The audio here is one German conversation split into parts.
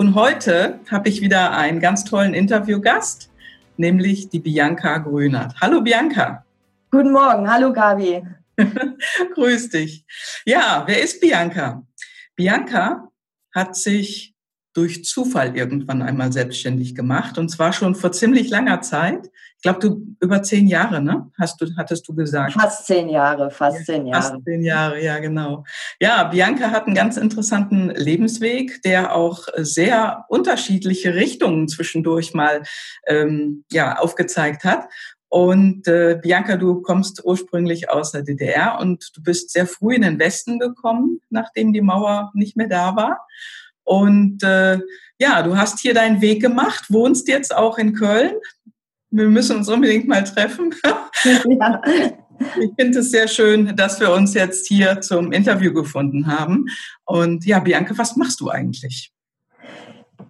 Und heute habe ich wieder einen ganz tollen Interviewgast, nämlich die Bianca Grünert. Hallo Bianca. Guten Morgen, hallo Gabi. Grüß dich. Ja, wer ist Bianca? Bianca hat sich durch Zufall irgendwann einmal selbstständig gemacht und zwar schon vor ziemlich langer Zeit. Ich glaube, du über zehn Jahre, ne? Hast du, hattest du gesagt? Fast zehn Jahre, fast zehn Jahre. Fast zehn Jahre, ja, genau. Ja, Bianca hat einen ganz interessanten Lebensweg, der auch sehr unterschiedliche Richtungen zwischendurch mal ähm, ja, aufgezeigt hat. Und äh, Bianca, du kommst ursprünglich aus der DDR und du bist sehr früh in den Westen gekommen, nachdem die Mauer nicht mehr da war. Und äh, ja, du hast hier deinen Weg gemacht, wohnst jetzt auch in Köln. Wir müssen uns unbedingt mal treffen. Ja. Ich finde es sehr schön, dass wir uns jetzt hier zum Interview gefunden haben. Und ja, Bianca, was machst du eigentlich?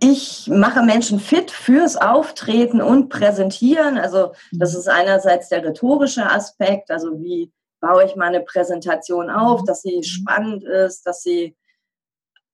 Ich mache Menschen fit fürs Auftreten und Präsentieren. Also das ist einerseits der rhetorische Aspekt, also wie baue ich meine Präsentation auf, dass sie spannend ist, dass sie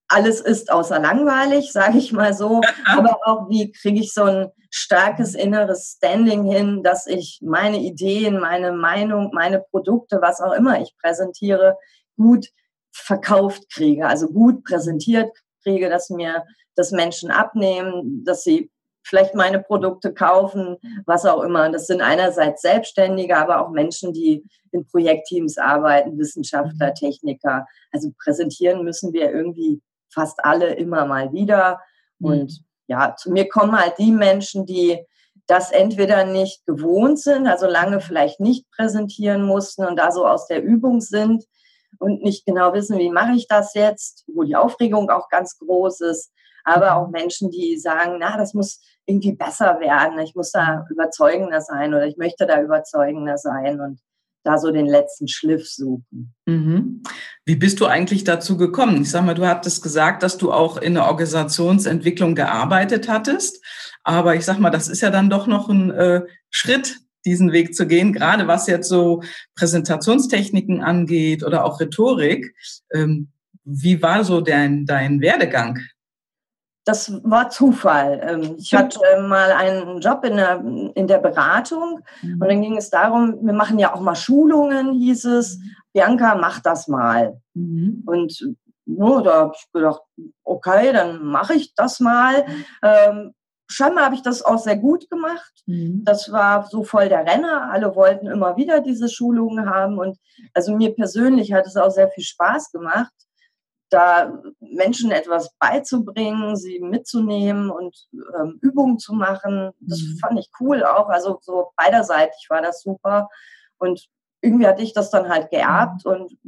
alles ist außer langweilig, sage ich mal so. Aber auch, wie kriege ich so ein starkes inneres Standing hin, dass ich meine Ideen, meine Meinung, meine Produkte, was auch immer ich präsentiere, gut verkauft kriege, also gut präsentiert kriege, dass mir das Menschen abnehmen, dass sie vielleicht meine Produkte kaufen, was auch immer. Das sind einerseits Selbstständige, aber auch Menschen, die in Projektteams arbeiten, Wissenschaftler, Techniker. Also präsentieren müssen wir irgendwie fast alle immer mal wieder. Mhm. Und ja, zu mir kommen halt die Menschen, die das entweder nicht gewohnt sind, also lange vielleicht nicht präsentieren mussten und da so aus der Übung sind und nicht genau wissen, wie mache ich das jetzt, wo die Aufregung auch ganz groß ist, aber auch Menschen, die sagen, na, das muss irgendwie besser werden, ich muss da überzeugender sein oder ich möchte da überzeugender sein und da so den letzten Schliff suchen. Mhm. Wie bist du eigentlich dazu gekommen? Ich sag mal, du hattest gesagt, dass du auch in der Organisationsentwicklung gearbeitet hattest. Aber ich sag mal, das ist ja dann doch noch ein äh, Schritt, diesen Weg zu gehen, gerade was jetzt so Präsentationstechniken angeht oder auch Rhetorik. Ähm, wie war so dein, dein Werdegang? Das war Zufall. Ähm, ich hatte mal einen Job in der, in der Beratung mhm. und dann ging es darum, wir machen ja auch mal Schulungen, hieß es. Mhm. Bianca, mach das mal. Mhm. Und no, da habe ich gedacht, okay, dann mache ich das mal. Ähm, scheinbar habe ich das auch sehr gut gemacht. Mhm. Das war so voll der Renner. Alle wollten immer wieder diese Schulungen haben. Und also mir persönlich hat es auch sehr viel Spaß gemacht da Menschen etwas beizubringen, sie mitzunehmen und ähm, Übungen zu machen. Das mhm. fand ich cool auch. Also so beiderseitig war das super. Und irgendwie hatte ich das dann halt geerbt mhm. und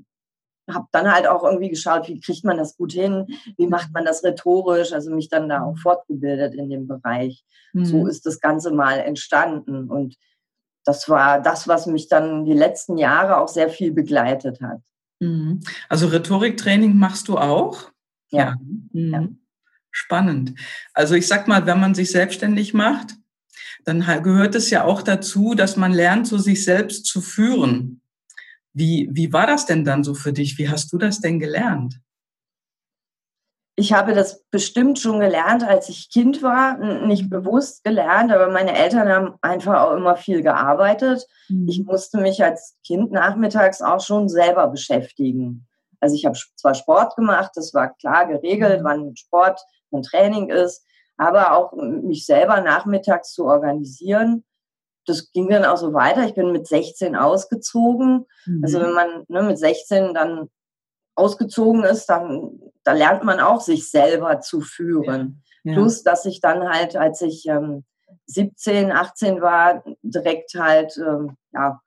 habe dann halt auch irgendwie geschaut, wie kriegt man das gut hin, wie macht man das rhetorisch, also mich dann da auch mhm. fortgebildet in dem Bereich. Mhm. So ist das Ganze mal entstanden und das war das, was mich dann die letzten Jahre auch sehr viel begleitet hat. Mhm. Also Rhetoriktraining machst du auch? Ja. Mhm. ja. Spannend. Also ich sag mal, wenn man sich selbstständig macht, dann gehört es ja auch dazu, dass man lernt, so sich selbst zu führen. Wie, wie war das denn dann so für dich? Wie hast du das denn gelernt? Ich habe das bestimmt schon gelernt, als ich Kind war, nicht mhm. bewusst gelernt, aber meine Eltern haben einfach auch immer viel gearbeitet. Mhm. Ich musste mich als Kind nachmittags auch schon selber beschäftigen. Also ich habe zwar Sport gemacht, das war klar geregelt, mhm. wann Sport, wann Training ist, aber auch mich selber nachmittags zu organisieren. Das ging dann auch so weiter. Ich bin mit 16 ausgezogen. Mhm. Also wenn man ne, mit 16 dann ausgezogen ist, dann da lernt man auch, sich selber zu führen. Ja. Plus, dass ich dann halt, als ich ähm, 17, 18 war, direkt halt ähm, ja,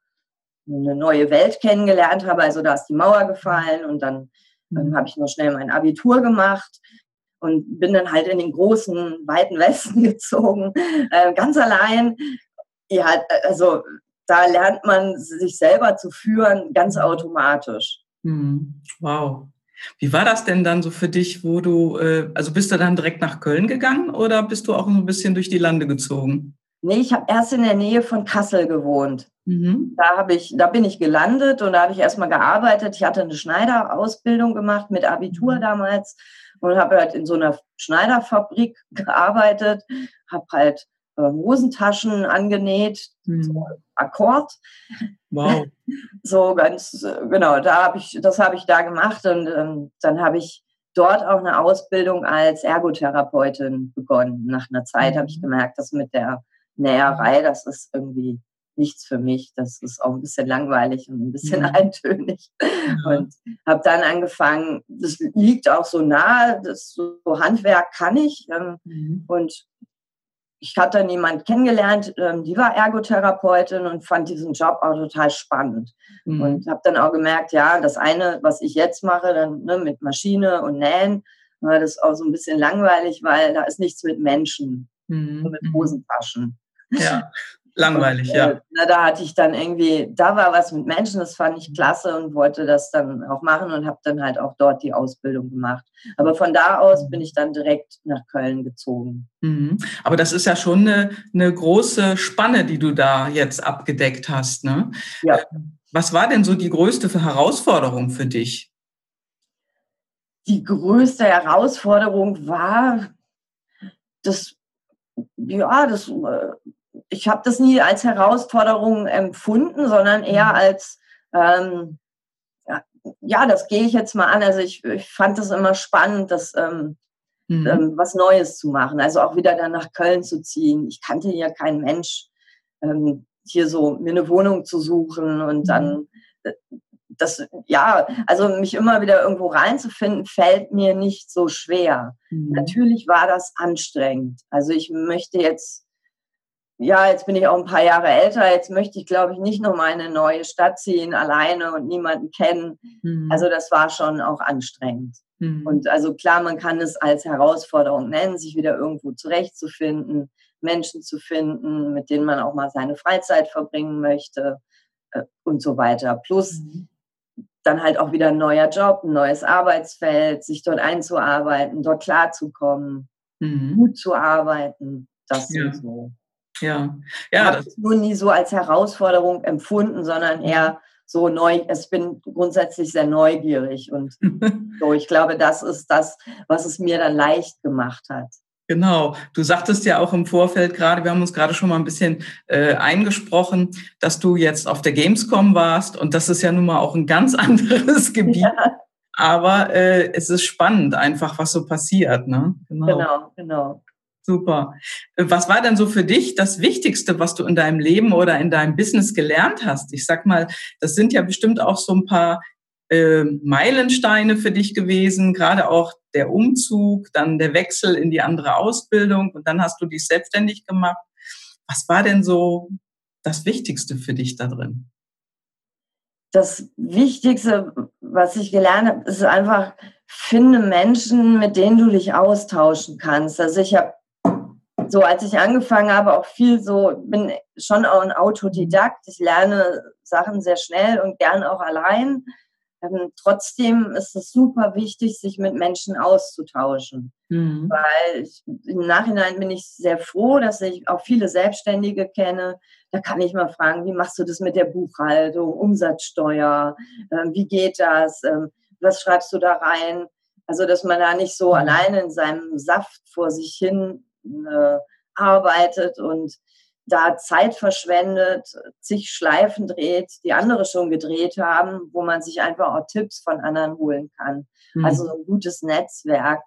eine neue Welt kennengelernt habe. Also da ist die Mauer gefallen und dann ähm, mhm. habe ich noch schnell mein Abitur gemacht. und bin dann halt in den großen, weiten Westen gezogen, äh, ganz allein. Ja, also da lernt man sich selber zu führen, ganz automatisch. Hm. Wow. Wie war das denn dann so für dich, wo du, äh, also bist du dann direkt nach Köln gegangen oder bist du auch ein bisschen durch die Lande gezogen? Nee, ich habe erst in der Nähe von Kassel gewohnt. Mhm. Da habe ich, da bin ich gelandet und da habe ich erstmal gearbeitet. Ich hatte eine Schneiderausbildung gemacht mit Abitur mhm. damals und habe halt in so einer Schneiderfabrik gearbeitet, habe halt Hosentaschen angenäht, mhm. so Akkord. Wow. So ganz genau, da habe ich, das habe ich da gemacht und ähm, dann habe ich dort auch eine Ausbildung als Ergotherapeutin begonnen. Nach einer Zeit mhm. habe ich gemerkt, dass mit der Näherei, das ist irgendwie nichts für mich. Das ist auch ein bisschen langweilig und ein bisschen mhm. eintönig. Mhm. Und habe dann angefangen, das liegt auch so nahe, das so Handwerk kann ich. Ähm, mhm. Und ich hatte dann jemand kennengelernt, ähm, die war Ergotherapeutin und fand diesen Job auch total spannend. Mhm. Und habe dann auch gemerkt, ja, das eine, was ich jetzt mache, dann ne, mit Maschine und Nähen, das ist auch so ein bisschen langweilig, weil da ist nichts mit Menschen, mhm. mit mhm. Hosentaschen. Ja. Langweilig, und, ja. Äh, na, da hatte ich dann irgendwie, da war was mit Menschen, das fand ich klasse und wollte das dann auch machen und habe dann halt auch dort die Ausbildung gemacht. Aber von da aus bin ich dann direkt nach Köln gezogen. Mhm. Aber das ist ja schon eine, eine große Spanne, die du da jetzt abgedeckt hast. Ne? Ja. Was war denn so die größte Herausforderung für dich? Die größte Herausforderung war, das, ja, das äh, ich habe das nie als Herausforderung empfunden, sondern eher mhm. als, ähm, ja, ja, das gehe ich jetzt mal an. Also ich, ich fand es immer spannend, das ähm, mhm. ähm, was Neues zu machen. Also auch wieder dann nach Köln zu ziehen. Ich kannte hier keinen Mensch, ähm, hier so mir eine Wohnung zu suchen und dann mhm. äh, das, ja, also mich immer wieder irgendwo reinzufinden, fällt mir nicht so schwer. Mhm. Natürlich war das anstrengend. Also ich möchte jetzt ja, jetzt bin ich auch ein paar Jahre älter, jetzt möchte ich, glaube ich, nicht noch mal in eine neue Stadt ziehen, alleine und niemanden kennen. Mhm. Also das war schon auch anstrengend. Mhm. Und also klar, man kann es als Herausforderung nennen, sich wieder irgendwo zurechtzufinden, Menschen zu finden, mit denen man auch mal seine Freizeit verbringen möchte äh, und so weiter. Plus mhm. dann halt auch wieder ein neuer Job, ein neues Arbeitsfeld, sich dort einzuarbeiten, dort klarzukommen, mhm. gut zu arbeiten. Das ja. so. Ja, ja. Ich habe es nur nie so als Herausforderung empfunden, sondern eher so neu. Ich bin grundsätzlich sehr neugierig und so. Ich glaube, das ist das, was es mir dann leicht gemacht hat. Genau. Du sagtest ja auch im Vorfeld gerade, wir haben uns gerade schon mal ein bisschen äh, eingesprochen, dass du jetzt auf der Gamescom warst und das ist ja nun mal auch ein ganz anderes Gebiet. Ja. Aber äh, es ist spannend einfach, was so passiert. Ne? Genau, genau. genau. Super. Was war denn so für dich das Wichtigste, was du in deinem Leben oder in deinem Business gelernt hast? Ich sag mal, das sind ja bestimmt auch so ein paar äh, Meilensteine für dich gewesen, gerade auch der Umzug, dann der Wechsel in die andere Ausbildung und dann hast du dich selbstständig gemacht. Was war denn so das Wichtigste für dich da drin? Das Wichtigste, was ich gelernt habe, ist einfach, finde Menschen, mit denen du dich austauschen kannst. Also ich habe so als ich angefangen habe, auch viel so, bin schon auch ein Autodidakt. Ich lerne Sachen sehr schnell und gern auch allein. Ähm, trotzdem ist es super wichtig, sich mit Menschen auszutauschen. Mhm. Weil ich, im Nachhinein bin ich sehr froh, dass ich auch viele Selbstständige kenne. Da kann ich mal fragen, wie machst du das mit der Buchhaltung, Umsatzsteuer? Ähm, wie geht das? Ähm, was schreibst du da rein? Also, dass man da nicht so mhm. alleine in seinem Saft vor sich hin äh, arbeitet und da Zeit verschwendet, sich Schleifen dreht, die andere schon gedreht haben, wo man sich einfach auch Tipps von anderen holen kann. Mhm. Also ein gutes Netzwerk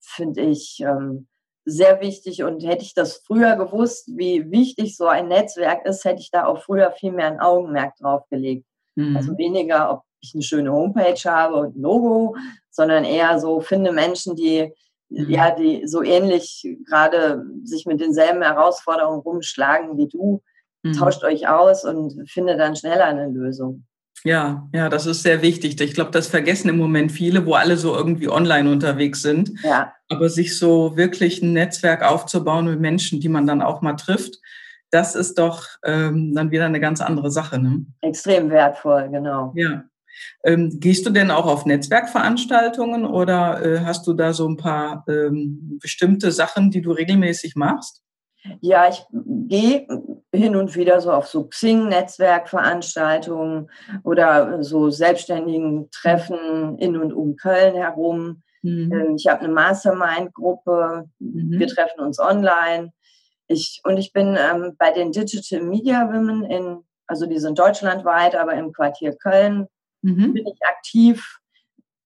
finde ich ähm, sehr wichtig und hätte ich das früher gewusst, wie wichtig so ein Netzwerk ist, hätte ich da auch früher viel mehr ein Augenmerk drauf gelegt. Mhm. Also weniger, ob ich eine schöne Homepage habe und ein Logo, sondern eher so finde Menschen, die Mhm. ja, die so ähnlich gerade sich mit denselben Herausforderungen rumschlagen wie du, mhm. tauscht euch aus und findet dann schneller eine Lösung. Ja, ja, das ist sehr wichtig. Ich glaube, das vergessen im Moment viele, wo alle so irgendwie online unterwegs sind. Ja. Aber sich so wirklich ein Netzwerk aufzubauen mit Menschen, die man dann auch mal trifft, das ist doch ähm, dann wieder eine ganz andere Sache. Ne? Extrem wertvoll, genau. Ja. Ähm, gehst du denn auch auf Netzwerkveranstaltungen oder äh, hast du da so ein paar ähm, bestimmte Sachen, die du regelmäßig machst? Ja, ich gehe hin und wieder so auf so Xing-Netzwerkveranstaltungen oder so selbstständigen Treffen in und um Köln herum. Mhm. Ähm, ich habe eine Mastermind-Gruppe. Mhm. Wir treffen uns online. Ich, und ich bin ähm, bei den Digital Media Women in, also die sind deutschlandweit, aber im Quartier Köln mhm. bin ich aktiv.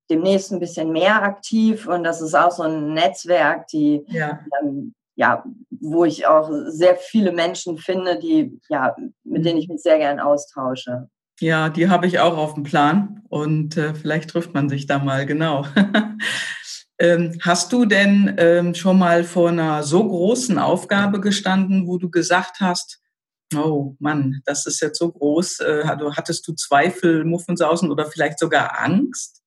Demnächst ein bisschen mehr aktiv und das ist auch so ein Netzwerk, die ja. ähm, ja, wo ich auch sehr viele Menschen finde, die, ja, mit denen ich mich sehr gern austausche. Ja, die habe ich auch auf dem Plan und äh, vielleicht trifft man sich da mal, genau. ähm, hast du denn ähm, schon mal vor einer so großen Aufgabe gestanden, wo du gesagt hast, oh Mann, das ist jetzt so groß, äh, hattest du Zweifel, Muffensausen oder vielleicht sogar Angst?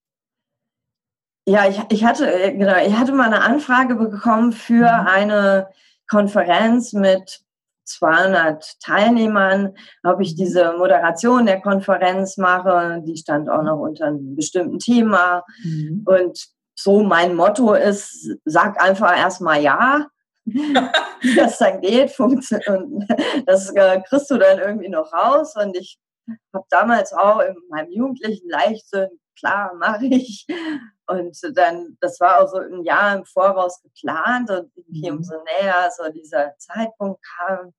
Ja, ich, ich hatte, äh, genau, ich hatte mal eine Anfrage bekommen für mhm. eine Konferenz mit 200 Teilnehmern, ob ich diese Moderation der Konferenz mache. Die stand auch noch unter einem bestimmten Thema. Mhm. Und so mein Motto ist, sag einfach erstmal ja. Wie das dann geht, funktioniert. Das äh, kriegst du dann irgendwie noch raus. Und ich habe damals auch in meinem jugendlichen Leichtsinn, klar, mache ich. Und dann, das war auch so ein Jahr im Voraus geplant und irgendwie mhm. umso näher so dieser Zeitpunkt kam,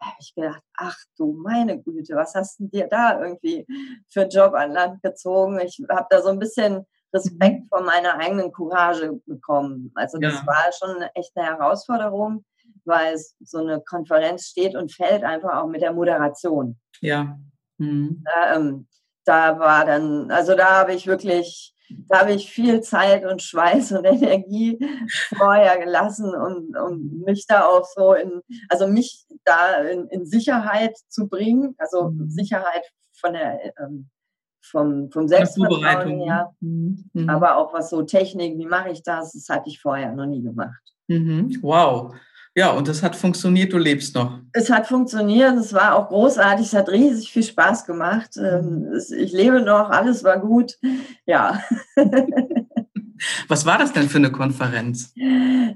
habe ich gedacht, ach du meine Güte, was hast du dir da irgendwie für einen Job an Land gezogen? Ich habe da so ein bisschen Respekt vor meiner eigenen Courage bekommen. Also das ja. war schon echt eine Herausforderung, weil so eine Konferenz steht und fällt einfach auch mit der Moderation. Ja. Mhm. Da, ähm, da war dann, also da habe ich wirklich da habe ich viel Zeit und Schweiß und Energie vorher gelassen, um, um mich da auch so in, also mich da in, in Sicherheit zu bringen, also mhm. Sicherheit von der, ähm, vom, vom Selbstvertrauen her, mhm. mhm. aber auch was so Technik, wie mache ich das, das hatte ich vorher noch nie gemacht. Mhm. Wow. Ja, und es hat funktioniert, du lebst noch. Es hat funktioniert, es war auch großartig, es hat riesig viel Spaß gemacht. Ähm, mhm. Ich lebe noch, alles war gut. Ja. Was war das denn für eine Konferenz?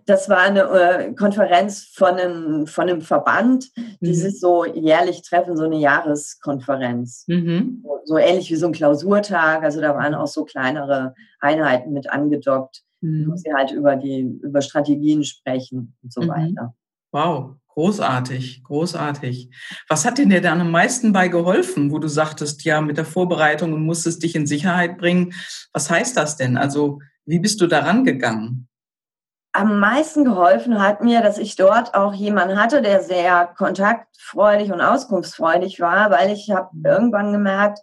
Das war eine äh, Konferenz von einem, von einem Verband, die mhm. sich so jährlich treffen, so eine Jahreskonferenz. Mhm. So, so ähnlich wie so ein Klausurtag. Also da waren auch so kleinere Einheiten mit angedockt mhm. wo sie halt über die, über Strategien sprechen und so mhm. weiter. Wow, großartig, großartig. Was hat dir dann am meisten bei geholfen, wo du sagtest, ja, mit der Vorbereitung und musstest dich in Sicherheit bringen? Was heißt das denn? Also, wie bist du daran gegangen? Am meisten geholfen hat mir, dass ich dort auch jemanden hatte, der sehr kontaktfreudig und auskunftsfreudig war, weil ich habe mhm. irgendwann gemerkt,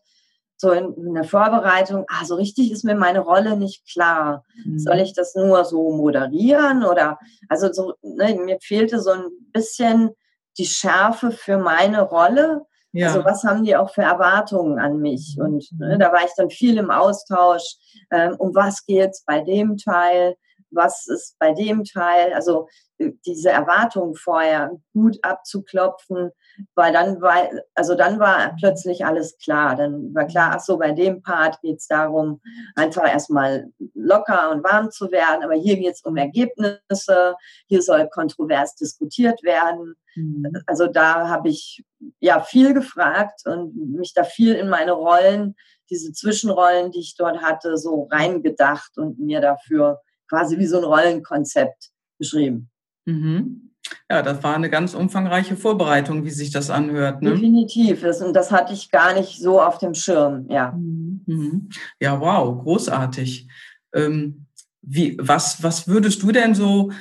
so in, in, der Vorbereitung, ah, so richtig ist mir meine Rolle nicht klar. Mhm. Soll ich das nur so moderieren oder, also so, ne, mir fehlte so ein bisschen die Schärfe für meine Rolle. Ja. Also was haben die auch für Erwartungen an mich? Und ne, da war ich dann viel im Austausch. Ähm, um was geht's bei dem Teil? Was ist bei dem Teil? Also äh, diese Erwartungen vorher gut abzuklopfen weil dann war, also dann war plötzlich alles klar. Dann war klar, ach so, bei dem Part geht es darum, einfach erstmal locker und warm zu werden. Aber hier geht es um Ergebnisse. Hier soll kontrovers diskutiert werden. Mhm. Also da habe ich ja viel gefragt und mich da viel in meine Rollen, diese Zwischenrollen, die ich dort hatte, so reingedacht und mir dafür quasi wie so ein Rollenkonzept beschrieben. Mhm. Ja, das war eine ganz umfangreiche Vorbereitung, wie sich das anhört. Ne? Definitiv. Das, und das hatte ich gar nicht so auf dem Schirm, ja. Mhm. Ja, wow, großartig. Ähm, wie, was, was würdest du denn so,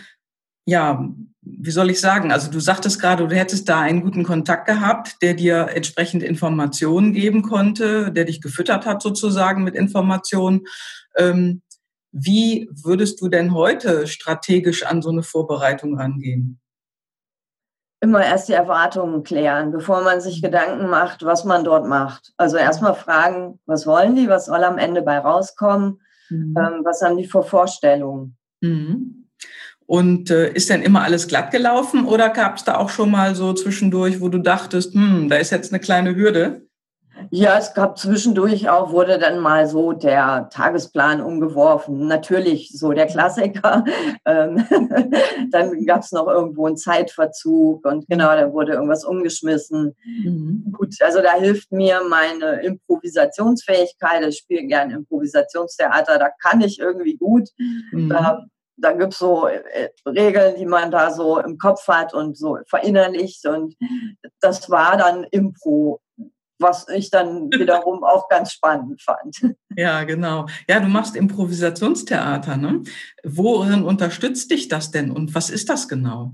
ja, wie soll ich sagen? Also du sagtest gerade, du hättest da einen guten Kontakt gehabt, der dir entsprechend Informationen geben konnte, der dich gefüttert hat sozusagen mit Informationen. Ähm, wie würdest du denn heute strategisch an so eine Vorbereitung rangehen? immer erst die Erwartungen klären, bevor man sich Gedanken macht, was man dort macht. Also erstmal fragen, was wollen die, was soll am Ende bei rauskommen, mhm. ähm, was haben die für Vorstellungen. Mhm. Und äh, ist denn immer alles glatt gelaufen oder gab es da auch schon mal so zwischendurch, wo du dachtest, hm, da ist jetzt eine kleine Hürde? Ja, es gab zwischendurch auch, wurde dann mal so der Tagesplan umgeworfen. Natürlich so der Klassiker. Ähm, dann gab es noch irgendwo einen Zeitverzug und genau, da wurde irgendwas umgeschmissen. Mhm. Gut, also da hilft mir meine Improvisationsfähigkeit. Ich spiele gern Improvisationstheater, da kann ich irgendwie gut. Mhm. Da, da gibt es so äh, Regeln, die man da so im Kopf hat und so verinnerlicht. Und das war dann Impro was ich dann wiederum auch ganz spannend fand. Ja, genau. Ja, du machst Improvisationstheater, ne? Worin unterstützt dich das denn und was ist das genau?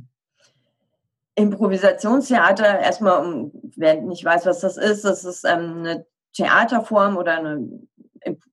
Improvisationstheater, erstmal, wer nicht weiß, was das ist, das ist ähm, eine Theaterform oder eine,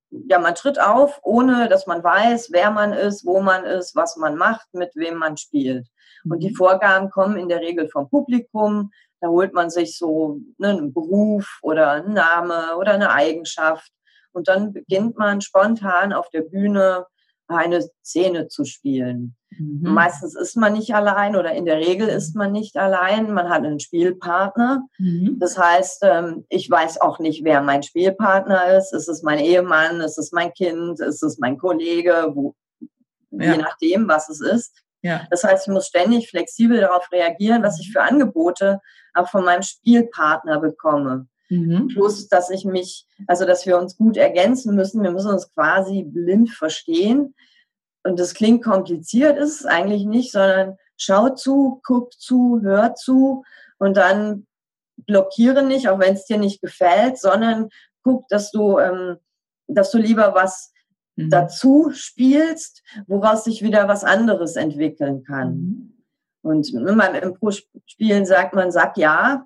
ja, man tritt auf, ohne dass man weiß, wer man ist, wo man ist, was man macht, mit wem man spielt. Und die mhm. Vorgaben kommen in der Regel vom Publikum, da holt man sich so ne, einen Beruf oder einen Name oder eine Eigenschaft. Und dann beginnt man spontan auf der Bühne eine Szene zu spielen. Mhm. Meistens ist man nicht allein oder in der Regel ist man nicht allein. Man hat einen Spielpartner. Mhm. Das heißt, ähm, ich weiß auch nicht, wer mein Spielpartner ist. Ist es mein Ehemann? Ist es mein Kind? Ist es mein Kollege? Wo, ja. Je nachdem, was es ist. Ja. Das heißt, ich muss ständig flexibel darauf reagieren, was ich für Angebote auch von meinem Spielpartner bekomme. Mhm. Plus, dass ich mich, also dass wir uns gut ergänzen müssen. Wir müssen uns quasi blind verstehen. Und das klingt kompliziert, ist es eigentlich nicht, sondern schau zu, guck zu, hör zu und dann blockiere nicht, auch wenn es dir nicht gefällt, sondern guck, dass du, ähm, dass du lieber was mhm. dazu spielst, woraus sich wieder was anderes entwickeln kann. Mhm. Und beim Impro-Spielen sagt man, sag ja,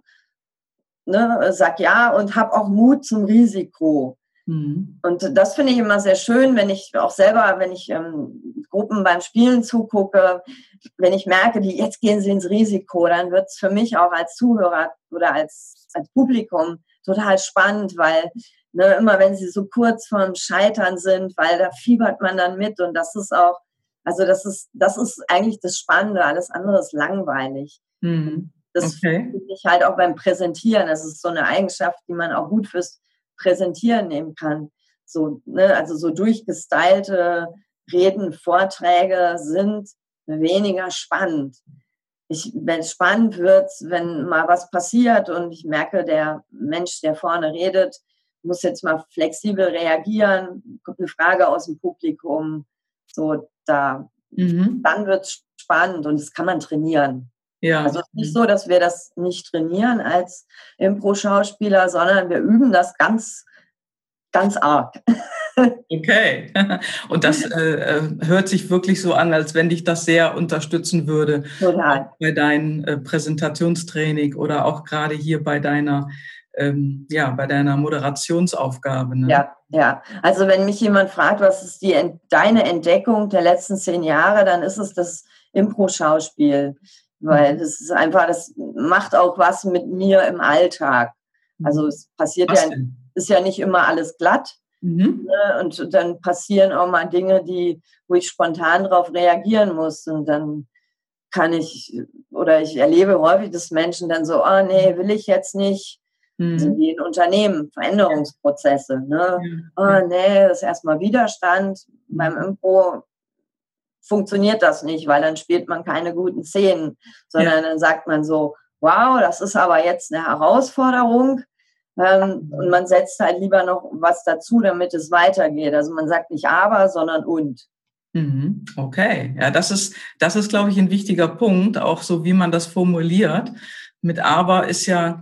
ne, sag ja und hab auch Mut zum Risiko. Mhm. Und das finde ich immer sehr schön, wenn ich auch selber, wenn ich ähm, Gruppen beim Spielen zugucke, wenn ich merke, die jetzt gehen sie ins Risiko, dann wird es für mich auch als Zuhörer oder als, als Publikum total spannend, weil ne, immer wenn sie so kurz vorm Scheitern sind, weil da fiebert man dann mit und das ist auch also das ist, das ist eigentlich das Spannende, alles andere ist langweilig. Mhm. Das okay. finde ich halt auch beim Präsentieren. Das ist so eine Eigenschaft, die man auch gut fürs Präsentieren nehmen kann. So, ne, also so durchgestylte Reden, Vorträge sind weniger spannend. Ich, wenn es spannend wird, wenn mal was passiert und ich merke, der Mensch, der vorne redet, muss jetzt mal flexibel reagieren, kommt eine Frage aus dem Publikum, so, da, mhm. dann wird es spannend und das kann man trainieren. Ja. Also es ist nicht so, dass wir das nicht trainieren als Impro-Schauspieler, sondern wir üben das ganz, ganz arg. Okay. Und das äh, äh, hört sich wirklich so an, als wenn dich das sehr unterstützen würde. Total. Bei deinem äh, Präsentationstraining oder auch gerade hier bei deiner ähm, ja, bei deiner Moderationsaufgabe. Ne? Ja, ja. Also wenn mich jemand fragt, was ist die, deine Entdeckung der letzten zehn Jahre, dann ist es das Impro-Schauspiel. Weil mhm. das ist einfach, das macht auch was mit mir im Alltag. Also es passiert was ja, denn? ist ja nicht immer alles glatt. Mhm. Ne? Und dann passieren auch mal Dinge, die, wo ich spontan darauf reagieren muss. Und dann kann ich, oder ich erlebe häufig, dass Menschen dann so, oh nee, will ich jetzt nicht mhm. wie in Unternehmen, Veränderungsprozesse. Ne? Ja. Oh, nee, das ist erstmal Widerstand. Beim Impro funktioniert das nicht, weil dann spielt man keine guten Szenen, sondern ja. dann sagt man so, wow, das ist aber jetzt eine Herausforderung. Ähm, und man setzt halt lieber noch was dazu, damit es weitergeht. Also man sagt nicht aber, sondern und. Mhm. Okay, ja, das ist, das ist, glaube ich, ein wichtiger Punkt, auch so wie man das formuliert. Mit aber ist ja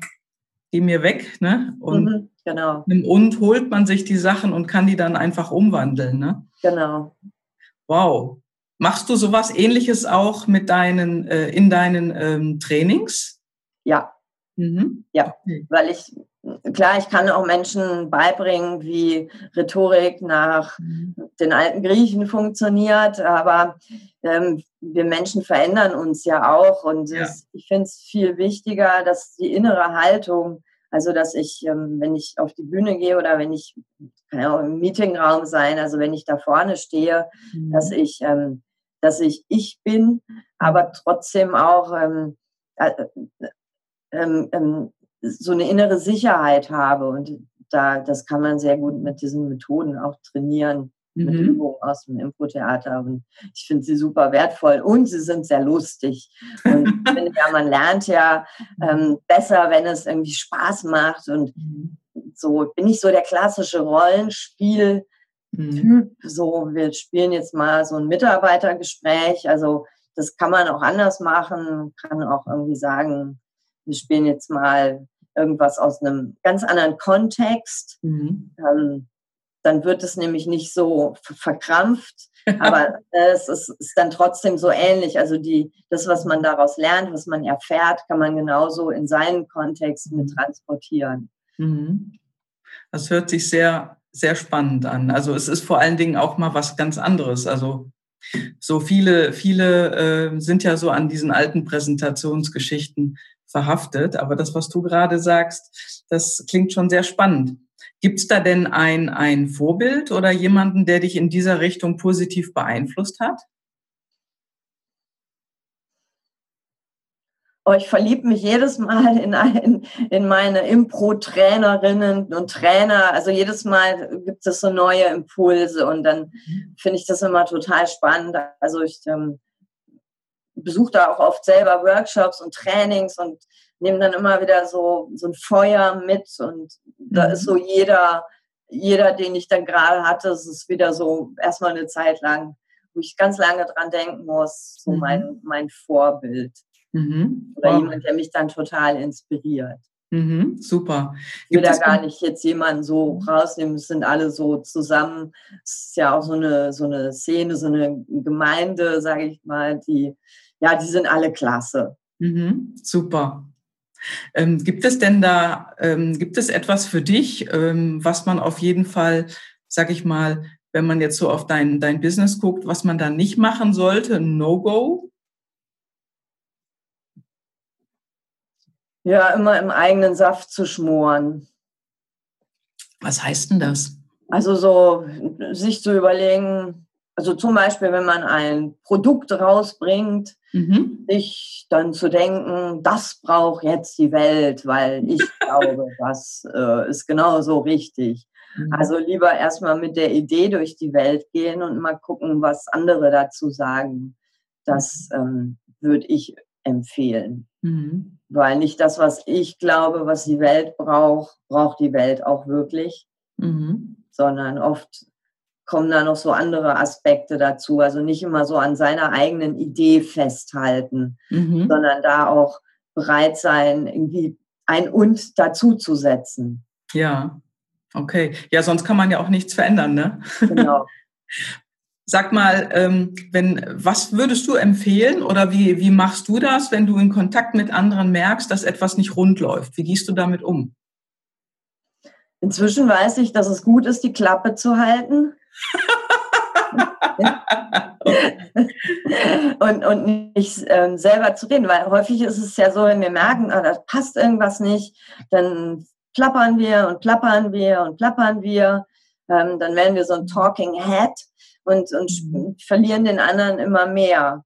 geh mir weg, ne? Und mhm, genau. im Und holt man sich die Sachen und kann die dann einfach umwandeln, ne? Genau. Wow. Machst du sowas ähnliches auch mit deinen, äh, in deinen ähm, Trainings? Ja. Mhm. Ja, okay. weil ich klar, ich kann auch Menschen beibringen, wie Rhetorik nach mhm. den alten Griechen funktioniert, aber ähm, wir Menschen verändern uns ja auch und ja. Es, ich finde es viel wichtiger, dass die innere Haltung, also dass ich, ähm, wenn ich auf die Bühne gehe oder wenn ich, kann ja auch im Meetingraum sein, also wenn ich da vorne stehe, mhm. dass ich, ähm, dass ich ich bin, aber trotzdem auch ähm, äh, äh ähm, ähm, so eine innere Sicherheit habe. Und da, das kann man sehr gut mit diesen Methoden auch trainieren, mhm. mit Übungen aus dem Impro-Theater. Und ich finde sie super wertvoll und sie sind sehr lustig. Und ich finde ja, man lernt ja ähm, besser, wenn es irgendwie Spaß macht. Und mhm. so bin ich so der klassische Rollenspiel. Mhm. Typ, so wir spielen jetzt mal so ein Mitarbeitergespräch, also das kann man auch anders machen, kann auch irgendwie sagen, wir spielen jetzt mal irgendwas aus einem ganz anderen Kontext. Mhm. Ähm, dann wird es nämlich nicht so verkrampft, aber es ist, ist, dann trotzdem so ähnlich. Also die, das, was man daraus lernt, was man erfährt, kann man genauso in seinen Kontext mit mhm. transportieren. Mhm. Das hört sich sehr, sehr spannend an. Also es ist vor allen Dingen auch mal was ganz anderes. Also so viele, viele äh, sind ja so an diesen alten Präsentationsgeschichten verhaftet. Aber das, was du gerade sagst, das klingt schon sehr spannend. Gibt es da denn ein, ein Vorbild oder jemanden, der dich in dieser Richtung positiv beeinflusst hat? Oh, ich verliebe mich jedes Mal in, ein, in meine Impro-Trainerinnen und Trainer. Also jedes Mal gibt es so neue Impulse und dann mhm. finde ich das immer total spannend. Also ich ähm, besuche da auch oft selber Workshops und Trainings und nehme dann immer wieder so, so ein Feuer mit und da ist so mhm. jeder, jeder, den ich dann gerade hatte, es ist wieder so erstmal eine Zeit lang, wo ich ganz lange dran denken muss, so mhm. mein, mein Vorbild. Mhm. Oder wow. jemand, der mich dann total inspiriert. Mhm, super. Ich will da gar nicht jetzt jemanden so rausnehmen, es sind alle so zusammen. Es ist ja auch so eine, so eine Szene, so eine Gemeinde, sage ich mal, die ja, die sind alle klasse. Mhm, super. Ähm, gibt es denn da, ähm, gibt es etwas für dich, ähm, was man auf jeden Fall, sag ich mal, wenn man jetzt so auf dein, dein Business guckt, was man da nicht machen sollte, No-Go? Ja, immer im eigenen Saft zu schmoren. Was heißt denn das? Also so sich zu überlegen, also zum Beispiel, wenn man ein Produkt rausbringt, mhm. sich dann zu denken, das braucht jetzt die Welt, weil ich glaube, das äh, ist genauso richtig. Mhm. Also lieber erstmal mit der Idee durch die Welt gehen und mal gucken, was andere dazu sagen. Das ähm, würde ich empfehlen. Mhm. Weil nicht das, was ich glaube, was die Welt braucht, braucht die Welt auch wirklich. Mhm. Sondern oft kommen da noch so andere Aspekte dazu. Also nicht immer so an seiner eigenen Idee festhalten, mhm. sondern da auch bereit sein, irgendwie ein Und dazu zu setzen. Ja, okay. Ja, sonst kann man ja auch nichts verändern, ne? Genau. Sag mal, ähm, wenn, was würdest du empfehlen oder wie, wie machst du das, wenn du in Kontakt mit anderen merkst, dass etwas nicht rund läuft? Wie gehst du damit um? Inzwischen weiß ich, dass es gut ist, die Klappe zu halten und, und nicht ähm, selber zu reden, weil häufig ist es ja so, wenn wir merken, ah, da passt irgendwas nicht, dann plappern wir und plappern wir und plappern wir. Ähm, dann werden wir so ein Talking Head und, und mhm. verlieren den anderen immer mehr.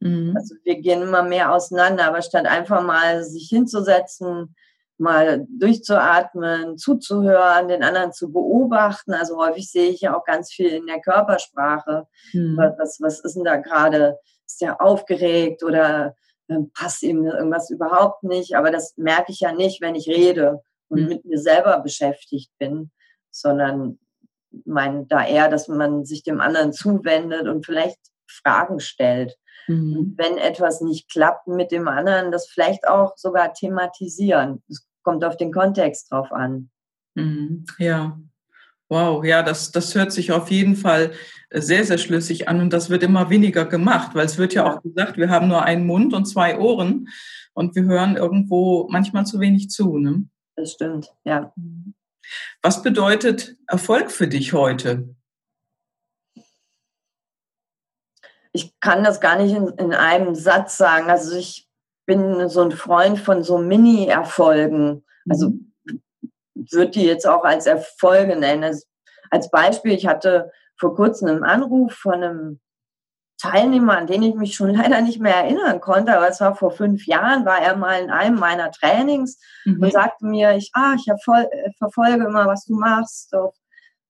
Mhm. Also wir gehen immer mehr auseinander, aber statt einfach mal sich hinzusetzen, mal durchzuatmen, zuzuhören, den anderen zu beobachten. Also häufig sehe ich ja auch ganz viel in der Körpersprache. Mhm. Was, was ist denn da gerade? Ist der aufgeregt oder äh, passt ihm irgendwas überhaupt nicht? Aber das merke ich ja nicht, wenn ich rede und mhm. mit mir selber beschäftigt bin, sondern mein, da eher, dass man sich dem anderen zuwendet und vielleicht Fragen stellt. Mhm. wenn etwas nicht klappt mit dem anderen, das vielleicht auch sogar thematisieren. Es kommt auf den Kontext drauf an. Mhm. Ja. Wow, ja, das, das hört sich auf jeden Fall sehr, sehr schlüssig an und das wird immer weniger gemacht, weil es wird ja, ja auch gesagt, wir haben nur einen Mund und zwei Ohren und wir hören irgendwo manchmal zu wenig zu. Ne? Das stimmt, ja. Was bedeutet Erfolg für dich heute? Ich kann das gar nicht in, in einem Satz sagen. Also ich bin so ein Freund von so Mini-Erfolgen. Also mhm. würde die jetzt auch als Erfolge nennen. Also als Beispiel, ich hatte vor kurzem einen Anruf von einem Teilnehmer, an den ich mich schon leider nicht mehr erinnern konnte, aber es war vor fünf Jahren, war er mal in einem meiner Trainings mhm. und sagte mir, ich, ah, ich äh, verfolge immer, was du machst auf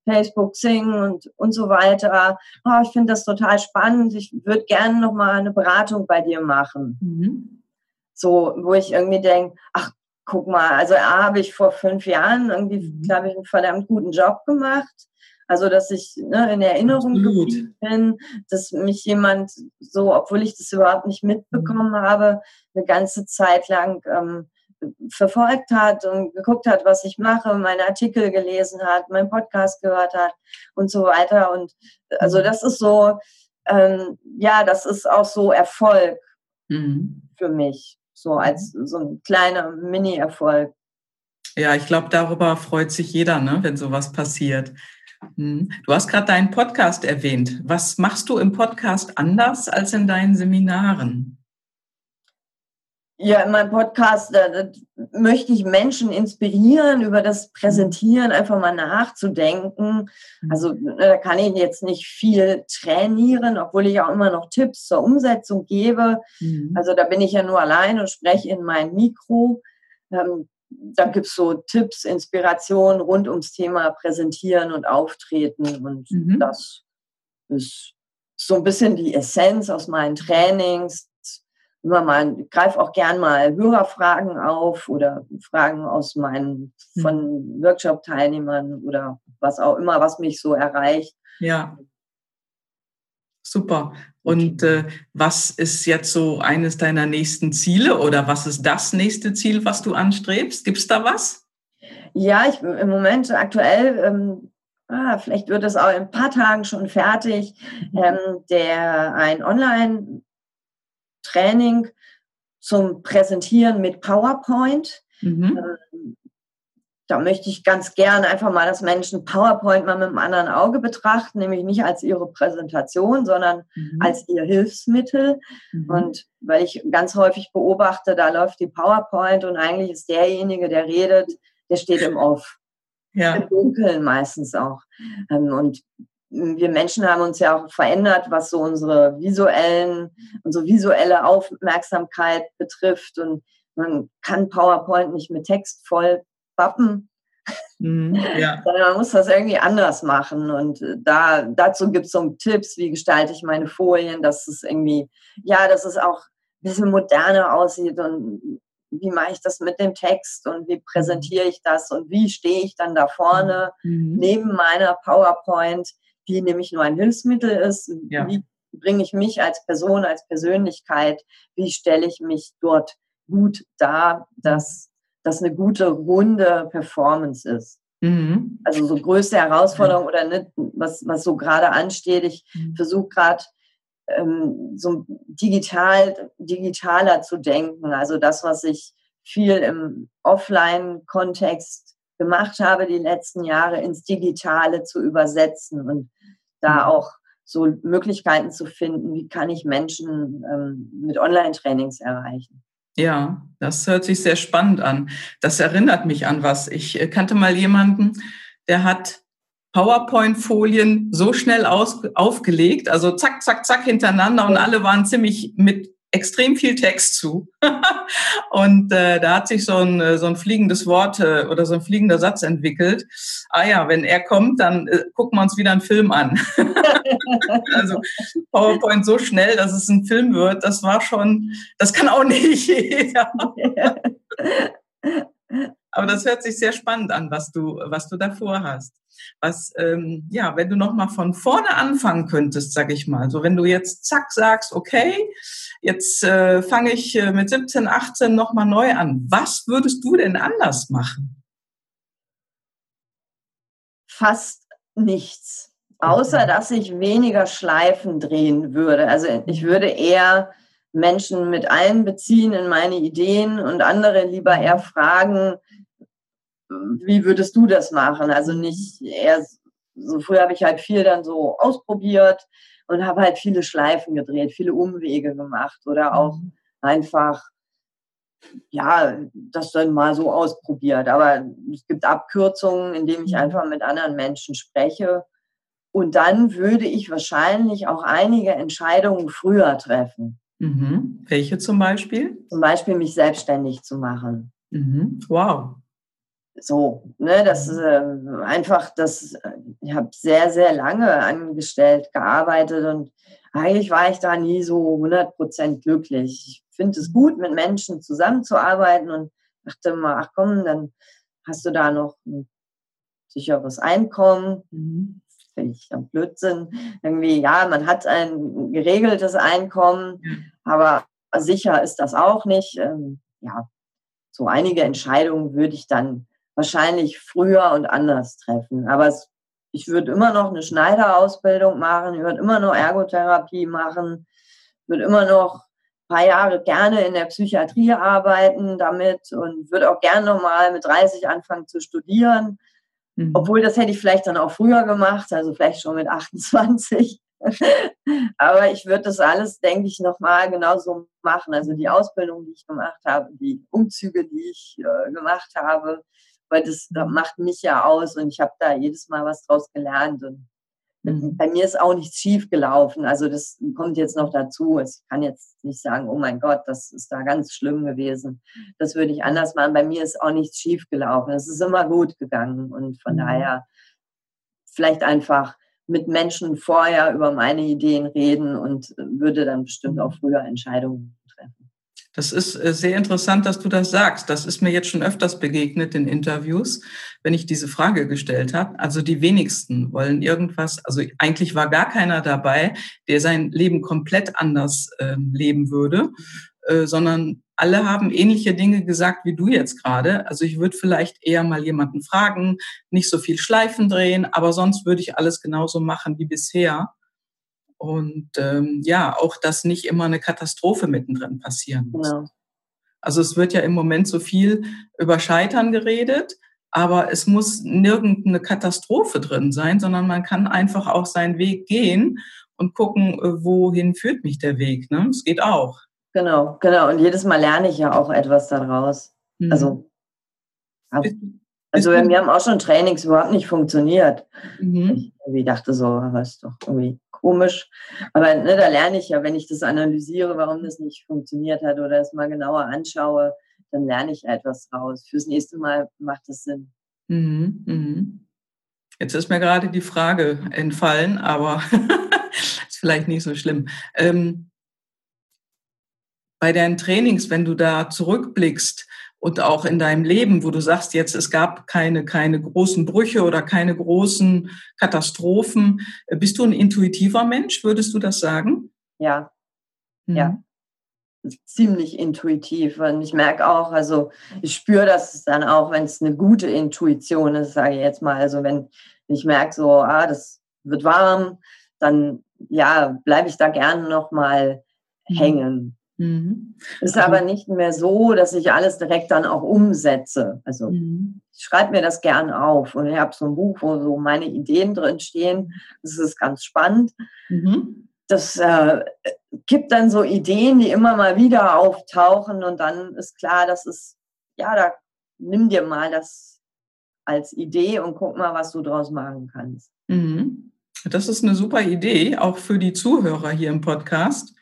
Facebook, Sing und, und so weiter. Oh, ich finde das total spannend. Ich würde gerne noch mal eine Beratung bei dir machen. Mhm. So, wo ich irgendwie denke, ach, guck mal, also A, habe ich vor fünf Jahren irgendwie, mhm. glaube ich, einen verdammt guten Job gemacht. Also, dass ich ne, in Erinnerung bin, dass mich jemand so, obwohl ich das überhaupt nicht mitbekommen mhm. habe, eine ganze Zeit lang ähm, verfolgt hat und geguckt hat, was ich mache, meine Artikel gelesen hat, meinen Podcast gehört hat und so weiter. Und also mhm. das ist so, ähm, ja, das ist auch so Erfolg mhm. für mich, so als so ein kleiner Mini-Erfolg. Ja, ich glaube, darüber freut sich jeder, ne, wenn sowas passiert. Hm. Du hast gerade deinen Podcast erwähnt. Was machst du im Podcast anders als in deinen Seminaren? Ja, in meinem Podcast da, möchte ich Menschen inspirieren, über das Präsentieren einfach mal nachzudenken. Mhm. Also da kann ich jetzt nicht viel trainieren, obwohl ich auch immer noch Tipps zur Umsetzung gebe. Mhm. Also da bin ich ja nur allein und spreche in mein Mikro. Ähm, da gibt es so Tipps, Inspirationen rund ums Thema Präsentieren und Auftreten. Und mhm. das ist so ein bisschen die Essenz aus meinen Trainings. Immer mal, ich greife auch gern mal Hörerfragen auf oder Fragen aus meinen mhm. von Workshop-Teilnehmern oder was auch immer, was mich so erreicht. Ja. Super. Und äh, was ist jetzt so eines deiner nächsten Ziele oder was ist das nächste Ziel, was du anstrebst? Gibt es da was? Ja, ich im Moment aktuell, ähm, ah, vielleicht wird es auch in ein paar Tagen schon fertig, mhm. ähm, der ein Online-Training zum Präsentieren mit PowerPoint. Mhm. Ähm, da möchte ich ganz gerne einfach mal, dass Menschen PowerPoint mal mit einem anderen Auge betrachten, nämlich nicht als ihre Präsentation, sondern mhm. als ihr Hilfsmittel. Mhm. Und weil ich ganz häufig beobachte, da läuft die PowerPoint und eigentlich ist derjenige, der redet, der steht im Off. Ja. Im Dunkeln meistens auch. Ähm, und wir Menschen haben uns ja auch verändert, was so unsere visuellen, unsere visuelle Aufmerksamkeit betrifft. Und man kann PowerPoint nicht mit Text voll Wappen. Mhm, ja. man muss das irgendwie anders machen. Und äh, da, dazu gibt es so Tipps, wie gestalte ich meine Folien, dass es irgendwie, ja, dass es auch ein bisschen moderner aussieht und wie mache ich das mit dem Text und wie präsentiere ich das und wie stehe ich dann da vorne mhm. neben meiner PowerPoint, die nämlich nur ein Hilfsmittel ist. Ja. Wie bringe ich mich als Person, als Persönlichkeit, wie stelle ich mich dort gut dar, dass das eine gute, runde Performance ist. Mhm. Also so größte Herausforderung oder nicht, was, was so gerade ansteht. Ich mhm. versuche gerade ähm, so digital, digitaler zu denken. Also das, was ich viel im Offline-Kontext gemacht habe die letzten Jahre, ins Digitale zu übersetzen und da mhm. auch so Möglichkeiten zu finden, wie kann ich Menschen ähm, mit Online-Trainings erreichen. Ja, das hört sich sehr spannend an. Das erinnert mich an was. Ich äh, kannte mal jemanden, der hat PowerPoint-Folien so schnell aus, aufgelegt, also zack, zack, zack hintereinander und alle waren ziemlich mit extrem viel Text zu. und äh, da hat sich so ein, äh, so ein fliegendes Wort äh, oder so ein fliegender Satz entwickelt. Ah ja, wenn er kommt, dann äh, gucken wir uns wieder einen Film an. also PowerPoint so schnell, dass es ein Film wird, das war schon, das kann auch nicht jeder. Aber das hört sich sehr spannend an, was du, was du davor hast. Was, ähm, ja, wenn du nochmal von vorne anfangen könntest, sag ich mal, so wenn du jetzt zack sagst, okay, jetzt äh, fange ich äh, mit 17, 18 nochmal neu an. Was würdest du denn anders machen? Fast nichts. Außer, dass ich weniger Schleifen drehen würde. Also ich würde eher Menschen mit einbeziehen in meine Ideen und andere lieber eher fragen, wie würdest du das machen? Also nicht eher, so früher habe ich halt viel dann so ausprobiert und habe halt viele Schleifen gedreht, viele Umwege gemacht oder auch mhm. einfach, ja, das dann mal so ausprobiert. Aber es gibt Abkürzungen, indem ich mhm. einfach mit anderen Menschen spreche. Und dann würde ich wahrscheinlich auch einige Entscheidungen früher treffen. Mhm. Welche zum Beispiel? Zum Beispiel mich selbstständig zu machen. Mhm. Wow. So, ne, das ist äh, einfach, das, ich habe sehr, sehr lange angestellt gearbeitet und eigentlich war ich da nie so 100% glücklich. Ich finde es gut, mit Menschen zusammenzuarbeiten und dachte mal, ach komm, dann hast du da noch ein sicheres Einkommen. Mhm. Finde ich dann Blödsinn. Irgendwie, ja, man hat ein geregeltes Einkommen, aber sicher ist das auch nicht. Ähm, ja, so einige Entscheidungen würde ich dann wahrscheinlich früher und anders treffen. Aber es, ich würde immer noch eine Schneiderausbildung machen, ich würde immer noch Ergotherapie machen, würde immer noch ein paar Jahre gerne in der Psychiatrie arbeiten damit und würde auch gerne nochmal mit 30 anfangen zu studieren. Mhm. Obwohl, das hätte ich vielleicht dann auch früher gemacht, also vielleicht schon mit 28. Aber ich würde das alles, denke ich, nochmal genauso machen. Also die Ausbildung, die ich gemacht habe, die Umzüge, die ich äh, gemacht habe, weil das, das macht mich ja aus und ich habe da jedes Mal was draus gelernt. Und mhm. bei mir ist auch nichts schief gelaufen. Also das kommt jetzt noch dazu. Ich kann jetzt nicht sagen, oh mein Gott, das ist da ganz schlimm gewesen. Das würde ich anders machen. Bei mir ist auch nichts schief gelaufen. Es ist immer gut gegangen. Und von mhm. daher vielleicht einfach mit Menschen vorher über meine Ideen reden und würde dann bestimmt auch mhm. früher Entscheidungen das ist äh, sehr interessant, dass du das sagst. Das ist mir jetzt schon öfters begegnet in Interviews, wenn ich diese Frage gestellt habe. Also die wenigsten wollen irgendwas, also eigentlich war gar keiner dabei, der sein Leben komplett anders äh, leben würde, äh, sondern alle haben ähnliche Dinge gesagt wie du jetzt gerade. Also ich würde vielleicht eher mal jemanden fragen, nicht so viel Schleifen drehen, aber sonst würde ich alles genauso machen wie bisher. Und ähm, ja, auch, dass nicht immer eine Katastrophe mittendrin passieren muss. Genau. Also es wird ja im Moment so viel über Scheitern geredet, aber es muss nirgendeine Katastrophe drin sein, sondern man kann einfach auch seinen Weg gehen und gucken, äh, wohin führt mich der Weg. Ne? Es geht auch. Genau, genau. Und jedes Mal lerne ich ja auch etwas daraus. Mhm. Also, also bei mir haben auch schon Trainings überhaupt nicht funktioniert. Mhm. Ich dachte so, aber ist doch irgendwie komisch. Aber ne, da lerne ich ja, wenn ich das analysiere, warum das nicht funktioniert hat oder es mal genauer anschaue, dann lerne ich etwas raus. Fürs nächste Mal macht es Sinn. Mhm, mhm. Jetzt ist mir gerade die Frage entfallen, aber ist vielleicht nicht so schlimm. Ähm, bei deinen Trainings, wenn du da zurückblickst, und auch in deinem Leben, wo du sagst jetzt, es gab keine, keine großen Brüche oder keine großen Katastrophen. Bist du ein intuitiver Mensch, würdest du das sagen? Ja, mhm. ja. Ziemlich intuitiv. Und ich merke auch, also ich spüre das dann auch, wenn es eine gute Intuition ist, sage ich jetzt mal. Also wenn ich merke so, ah, das wird warm, dann ja, bleibe ich da gerne nochmal mhm. hängen. Mhm. Ist aber nicht mehr so, dass ich alles direkt dann auch umsetze. Also mhm. ich schreibe mir das gern auf und ich habe so ein Buch, wo so meine Ideen drin stehen. Das ist ganz spannend. Mhm. Das äh, gibt dann so Ideen, die immer mal wieder auftauchen und dann ist klar, das ist, ja, da nimm dir mal das als Idee und guck mal, was du draus machen kannst. Mhm. Das ist eine super Idee, auch für die Zuhörer hier im Podcast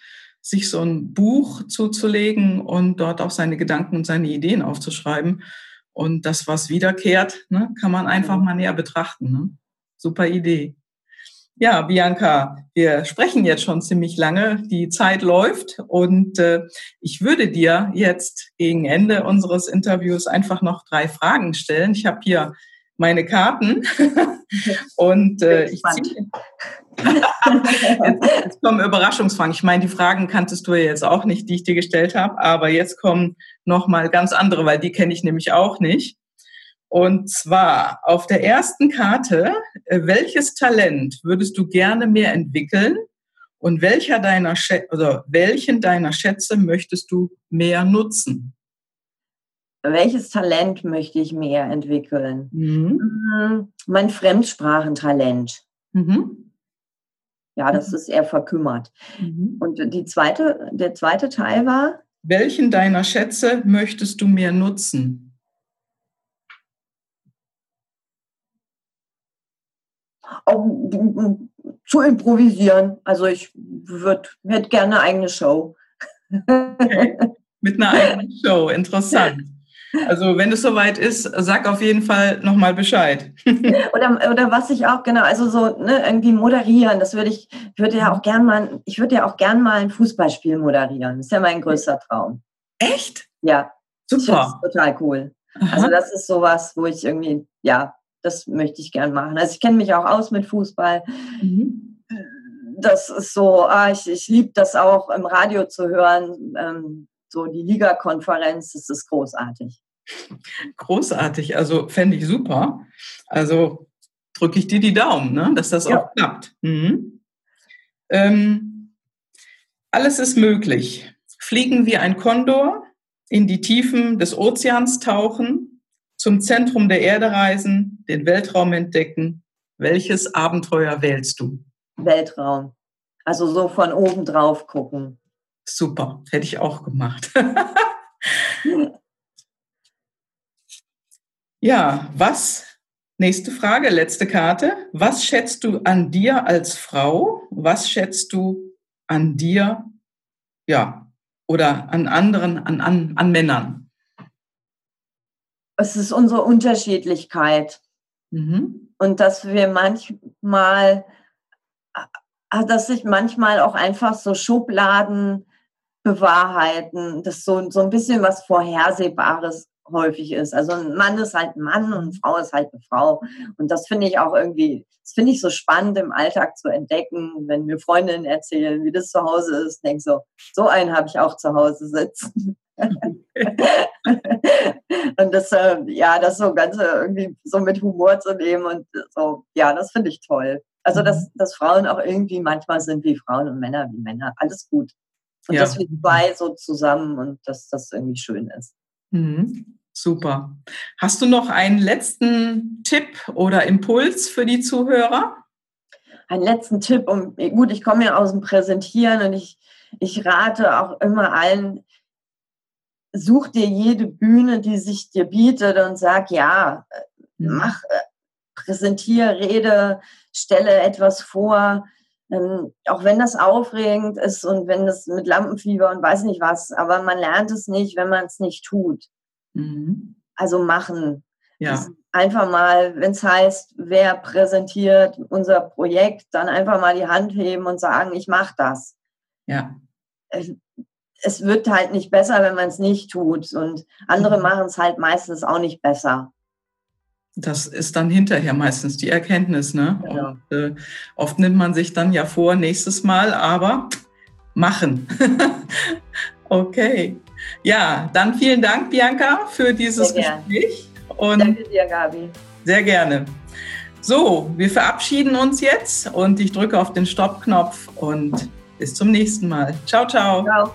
sich so ein Buch zuzulegen und dort auch seine Gedanken und seine Ideen aufzuschreiben. Und das, was wiederkehrt, ne, kann man einfach mal näher betrachten. Ne? Super Idee. Ja, Bianca, wir sprechen jetzt schon ziemlich lange. Die Zeit läuft und äh, ich würde dir jetzt gegen Ende unseres Interviews einfach noch drei Fragen stellen. Ich habe hier meine Karten und äh, ich ziehe. jetzt, jetzt kommen Überraschungsfragen. Ich meine, die Fragen kanntest du ja jetzt auch nicht, die ich dir gestellt habe, aber jetzt kommen noch mal ganz andere, weil die kenne ich nämlich auch nicht. Und zwar auf der ersten Karte, äh, welches Talent würdest du gerne mehr entwickeln und welcher deiner Schä oder welchen deiner Schätze möchtest du mehr nutzen? Welches Talent möchte ich mehr entwickeln? Mhm. Hm, mein Fremdsprachentalent. Mhm. Ja, das mhm. ist eher verkümmert. Mhm. Und die zweite, der zweite Teil war? Welchen deiner Schätze möchtest du mehr nutzen? Oh, zu improvisieren. Also ich würde hätte gerne eine eigene Show. Okay. Mit einer eigenen Show, interessant. Also wenn es soweit ist, sag auf jeden Fall nochmal Bescheid. oder, oder was ich auch, genau, also so ne, irgendwie moderieren, das würde ich, würde ja auch gern mal, ich würde ja auch gern mal ein Fußballspiel moderieren. Das ist ja mein größter Traum. Echt? Ja. Super. Das ist total cool. Aha. Also das ist sowas, wo ich irgendwie, ja, das möchte ich gern machen. Also ich kenne mich auch aus mit Fußball. Mhm. Das ist so, ah, ich, ich liebe das auch im Radio zu hören. Ähm, so die Liga-Konferenz, das ist großartig. Großartig, also fände ich super. Also drücke ich dir die Daumen, ne, dass das ja. auch klappt. Mhm. Ähm, alles ist möglich. Fliegen wie ein Kondor, in die Tiefen des Ozeans tauchen, zum Zentrum der Erde reisen, den Weltraum entdecken. Welches Abenteuer wählst du? Weltraum. Also so von oben drauf gucken. Super, hätte ich auch gemacht. ja, was? Nächste Frage, letzte Karte. Was schätzt du an dir als Frau? Was schätzt du an dir, ja, oder an anderen, an, an, an Männern? Es ist unsere Unterschiedlichkeit. Mhm. Und dass wir manchmal, dass sich manchmal auch einfach so Schubladen bewahrheiten, dass so, so ein bisschen was Vorhersehbares häufig ist. Also ein Mann ist halt ein Mann und eine Frau ist halt eine Frau. Und das finde ich auch irgendwie, das finde ich so spannend im Alltag zu entdecken, wenn mir Freundinnen erzählen, wie das zu Hause ist. Denke so, so einen habe ich auch zu Hause sitzen. und das, äh, ja, das so ganz irgendwie so mit Humor zu nehmen und so, ja, das finde ich toll. Also, dass, mhm. dass Frauen auch irgendwie manchmal sind wie Frauen und Männer wie Männer. Alles gut. Und ja. dass wir zwei so zusammen und dass das irgendwie schön ist. Mhm. Super. Hast du noch einen letzten Tipp oder Impuls für die Zuhörer? Einen letzten Tipp, um, gut, ich komme ja aus dem Präsentieren und ich, ich rate auch immer allen, such dir jede Bühne, die sich dir bietet und sag, ja, mhm. mach, äh, präsentiere, rede, stelle etwas vor, ähm, auch wenn das aufregend ist und wenn das mit Lampenfieber und weiß nicht was, aber man lernt es nicht, wenn man es nicht tut. Mhm. Also machen. Ja. Einfach mal, wenn es heißt, wer präsentiert unser Projekt, dann einfach mal die Hand heben und sagen, ich mache das. Ja. Es wird halt nicht besser, wenn man es nicht tut. Und andere mhm. machen es halt meistens auch nicht besser. Das ist dann hinterher meistens die Erkenntnis. Ne? Ja. Und, äh, oft nimmt man sich dann ja vor, nächstes Mal, aber machen. okay. Ja, dann vielen Dank, Bianca, für dieses sehr Gespräch. Und Danke dir, Gabi. Sehr gerne. So, wir verabschieden uns jetzt und ich drücke auf den Stoppknopf und bis zum nächsten Mal. Ciao, ciao. Ciao.